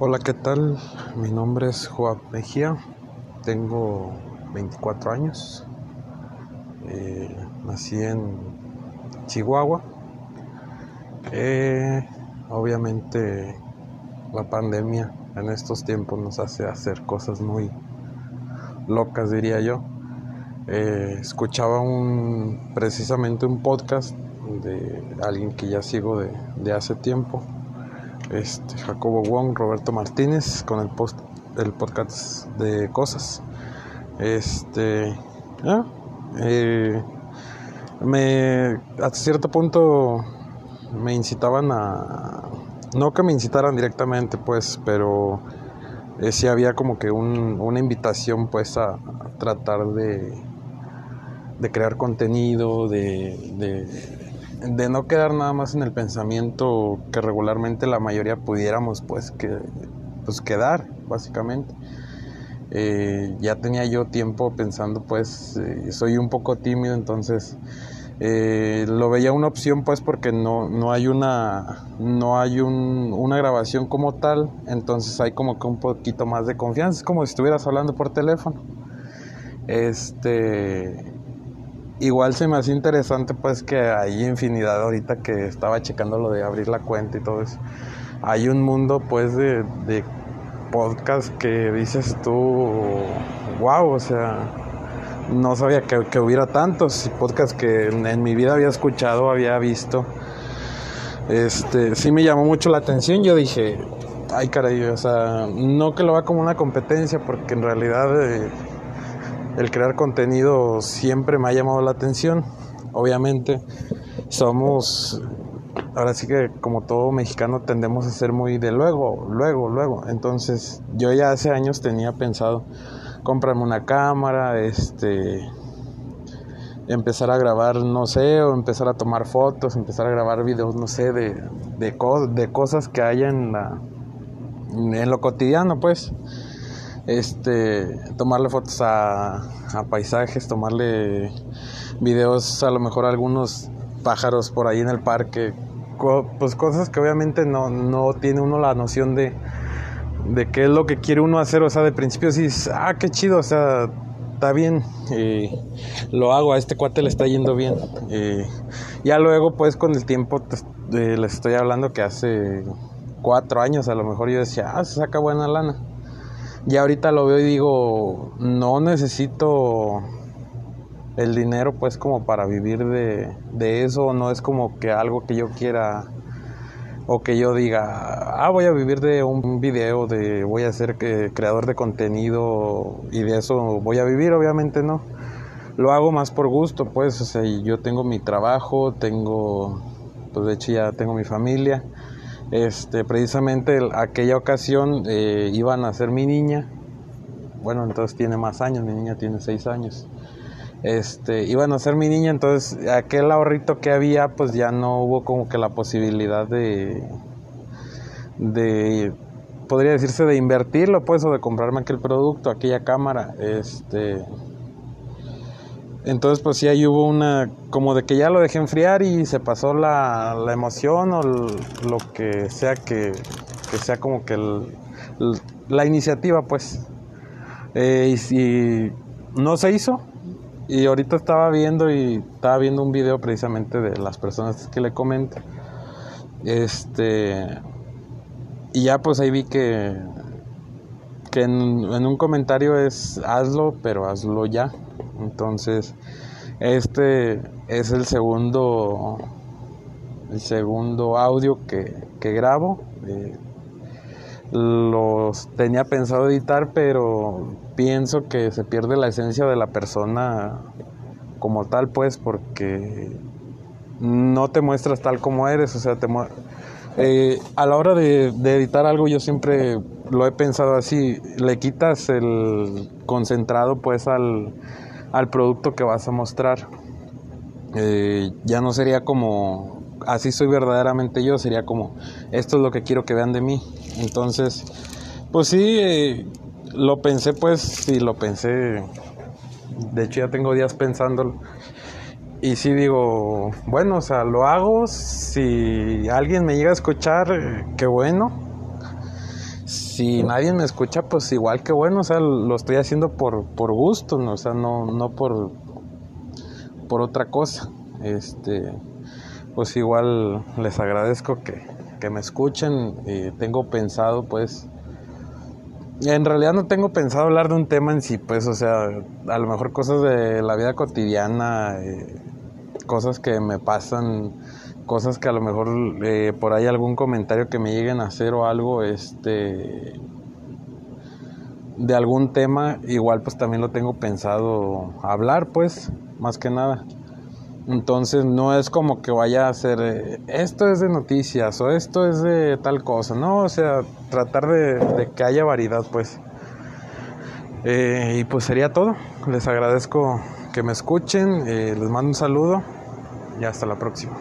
Hola, ¿qué tal? Mi nombre es Joab Mejía, tengo 24 años, eh, nací en Chihuahua. Eh, obviamente la pandemia en estos tiempos nos hace hacer cosas muy locas, diría yo. Eh, escuchaba un, precisamente un podcast de alguien que ya sigo de, de hace tiempo este, Jacobo Wong, Roberto Martínez, con el, post, el podcast de cosas. Este, eh, me, hasta cierto punto me incitaban a, no que me incitaran directamente, pues, pero eh, sí había como que un, una invitación, pues, a, tratar de, de crear contenido, de de no quedar nada más en el pensamiento que regularmente la mayoría pudiéramos pues que pues quedar básicamente. Eh, ya tenía yo tiempo pensando pues eh, soy un poco tímido entonces eh, lo veía una opción pues porque no, no hay una no hay un, una grabación como tal entonces hay como que un poquito más de confianza. Es como si estuvieras hablando por teléfono. Este Igual se me hace interesante pues que hay infinidad ahorita que estaba checando lo de abrir la cuenta y todo eso. Hay un mundo pues de, de podcast que dices tú, wow, o sea, no sabía que, hubiera tantos podcasts que en, mi vida había escuchado, había visto. Este, sí me llamó mucho la atención, yo dije, ay caray, o sea, no que lo vea como una competencia, porque en realidad... Eh, el crear contenido siempre me ha llamado la atención. Obviamente somos, ahora sí que como todo mexicano tendemos a ser muy de luego, luego, luego. Entonces yo ya hace años tenía pensado comprarme una cámara, este, empezar a grabar, no sé, o empezar a tomar fotos, empezar a grabar videos, no sé, de, de, de cosas que haya en, la, en lo cotidiano, pues este, tomarle fotos a, paisajes, tomarle videos, a lo mejor a algunos pájaros por ahí en el parque, pues cosas que obviamente no, no tiene uno la noción de, de qué es lo que quiere uno hacer, o sea, de principio sí, ah, qué chido, o sea, está bien, lo hago, a este cuate le está yendo bien. ya luego, pues con el tiempo, les estoy hablando que hace cuatro años a lo mejor yo decía, ah, se saca buena lana. Y ahorita lo veo y digo, no necesito el dinero pues como para vivir de, de eso, no es como que algo que yo quiera o que yo diga, ah, voy a vivir de un video, de voy a ser creador de contenido y de eso voy a vivir, obviamente no. Lo hago más por gusto, pues, yo tengo mi trabajo, tengo, pues de hecho ya tengo mi familia este, precisamente aquella ocasión eh, iban a ser mi niña. Bueno, entonces tiene más años, mi niña tiene seis años. Este, iban a ser mi niña, entonces aquel ahorrito que había, pues ya no hubo como que la posibilidad de, de, podría decirse, de invertirlo, pues, o de comprarme aquel producto, aquella cámara. Este, entonces, pues sí, ahí hubo una, como de que ya lo dejé enfriar y se pasó la, la emoción o lo que sea que, que sea como que la iniciativa, pues. Eh, y, no se hizo. Y ahorita estaba viendo y estaba viendo un video precisamente de las personas que le comento. Este. Y ya pues ahí vi que. Que en un comentario es hazlo, pero hazlo ya. Entonces, este es el segundo, el segundo audio que, que grabo. Eh, los tenía pensado editar, pero pienso que se pierde la esencia de la persona como tal, pues, porque no te muestras tal como eres, o sea, te eh, a la hora de, de, editar algo yo siempre lo he pensado así, le quitas el concentrado pues al, al producto que vas a mostrar. Eh, ya no sería como así soy verdaderamente yo, sería como esto es lo que quiero que vean de mí. Entonces, pues sí, eh, lo pensé pues, sí, lo pensé. De hecho ya tengo días pensándolo. Y sí digo, bueno, o sea, lo hago. Si alguien me llega a escuchar, qué bueno si nadie me escucha, pues igual que bueno, o sea, lo estoy haciendo por, por gusto, ¿no? o sea, no, no por, por otra cosa. Este, pues igual les agradezco que, que me escuchen. y tengo pensado, pues, en realidad no tengo pensado hablar de un tema en sí, pues, o sea, a lo mejor cosas de la vida cotidiana, eh, cosas que me pasan, cosas que a lo mejor eh, por ahí algún comentario que me lleguen a hacer o algo, este, de algún tema, igual pues también lo tengo pensado hablar, pues, más que nada. Entonces no es como que vaya a ser, eh, esto es de noticias o esto es de tal cosa, no, o sea, tratar de, que haya variedad, pues. Eh, y pues sería todo. Les agradezco que me escuchen, les mando un saludo y hasta la próxima.